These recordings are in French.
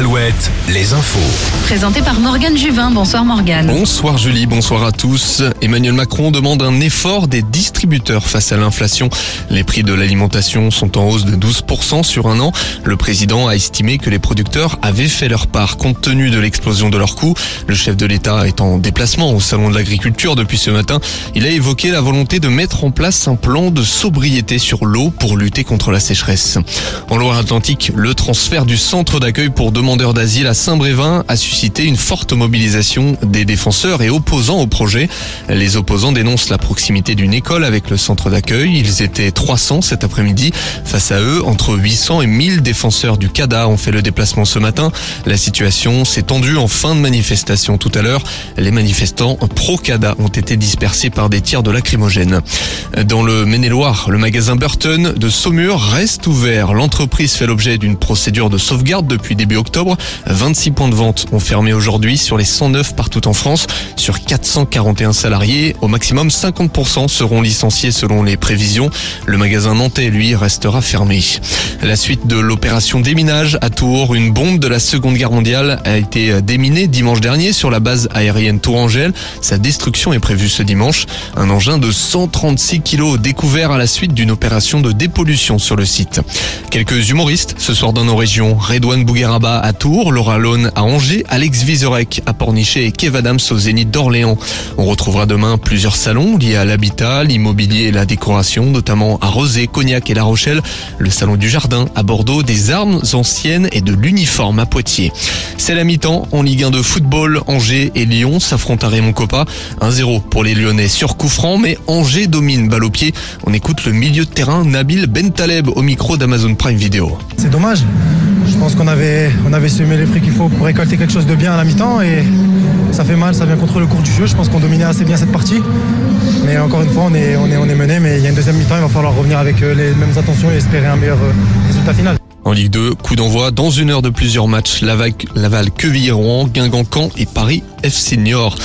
Alouette, les infos. Présenté par Morgane Juvin. Bonsoir Morgane. Bonsoir Julie, bonsoir à tous. Emmanuel Macron demande un effort des distributeurs face à l'inflation. Les prix de l'alimentation sont en hausse de 12% sur un an. Le président a estimé que les producteurs avaient fait leur part compte tenu de l'explosion de leurs coûts. Le chef de l'État est en déplacement au Salon de l'Agriculture depuis ce matin. Il a évoqué la volonté de mettre en place un plan de sobriété sur l'eau pour lutter contre la sécheresse. En Loire-Atlantique, le transfert du centre d'accueil pour demandeurs d'asile à Saint-Brévin a suscité une forte mobilisation des défenseurs et opposants au projet. Les opposants dénoncent la proximité d'une école avec le centre d'accueil. Ils étaient 300 cet après-midi. Face à eux, entre 800 et 1000 défenseurs du CADA ont fait le déplacement ce matin. La situation s'est tendue en fin de manifestation tout à l'heure. Les manifestants pro-CADA ont été dispersés par des tirs de lacrymogène. Dans le Maine-et-Loire, le magasin Burton de Saumur reste ouvert. L'entreprise fait l'objet d'une procédure de sauvegarde depuis début octobre octobre. 26 points de vente ont fermé aujourd'hui sur les 109 partout en France. Sur 441 salariés, au maximum 50% seront licenciés selon les prévisions. Le magasin nantais, lui, restera fermé. La suite de l'opération déminage à Tours, une bombe de la Seconde Guerre mondiale a été déminée dimanche dernier sur la base aérienne Tourangelle. Sa destruction est prévue ce dimanche. Un engin de 136 kilos découvert à la suite d'une opération de dépollution sur le site. Quelques humoristes ce soir dans nos régions. Redouane Bougueraba à Tours, Laura Lone à Angers, Alex Vizorek à Pornichet et Kev Adams au Zénith d'Orléans. On retrouvera demain plusieurs salons liés à l'habitat, l'immobilier et la décoration, notamment à Rosé, Cognac et La Rochelle, le salon du jardin à Bordeaux, des armes anciennes et de l'uniforme à Poitiers. C'est la mi-temps en Ligue 1 de football. Angers et Lyon s'affrontent à Raymond Coppa. 1-0 pour les Lyonnais sur coup franc, mais Angers domine balle au pied. On écoute le milieu de terrain Nabil Bentaleb au micro d'Amazon Prime Video. C'est dommage. Je pense qu'on avait, on avait semé les fruits qu'il faut pour récolter quelque chose de bien à la mi-temps et ça fait mal, ça vient contre le cours du jeu. Je pense qu'on dominait assez bien cette partie. Mais encore une fois, on est, on est, on est mené, mais il y a une deuxième mi-temps, il va falloir revenir avec euh, les mêmes intentions et espérer un meilleur euh, résultat final. En Ligue 2, coup d'envoi dans une heure de plusieurs matchs. Laval, Laval Quevilly-Rouen, Guingamp-Caen et Paris F Senior.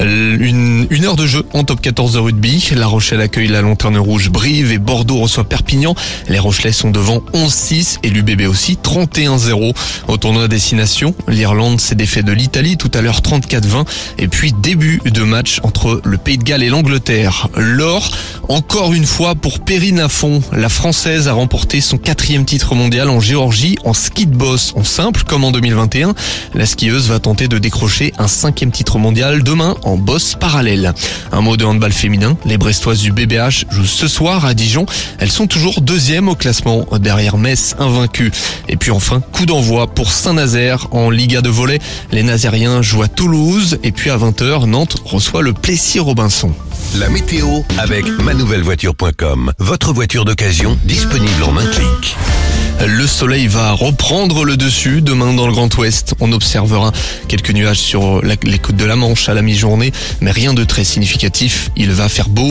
Une, une, heure de jeu en top 14 de rugby. La Rochelle accueille la Lanterne Rouge Brive et Bordeaux reçoit Perpignan. Les Rochelais sont devant 11-6 et l'UBB aussi 31-0. Au tournoi destination, l'Irlande s'est défait de l'Italie tout à l'heure 34-20 et puis début de match entre le Pays de Galles et l'Angleterre. L'or, encore une fois pour Perrine Lafont. La Française a remporté son quatrième titre mondial en Géorgie en ski de boss en simple comme en 2021. La skieuse va tenter de décrocher un cinquième titre mondial demain en boss parallèle. Un mot de handball féminin, les Brestoises du BBH jouent ce soir à Dijon. Elles sont toujours deuxième au classement derrière Metz invaincu. Et puis enfin, coup d'envoi pour Saint-Nazaire en Liga de volley. Les Nazériens jouent à Toulouse et puis à 20h, Nantes reçoit le Plessis-Robinson. La météo avec manouvellevoiture.com. Votre voiture d'occasion disponible en un clic. Le soleil va reprendre le dessus demain dans le Grand Ouest. On observera quelques nuages sur les côtes de la Manche à la mi-journée, mais rien de très significatif. Il va faire beau.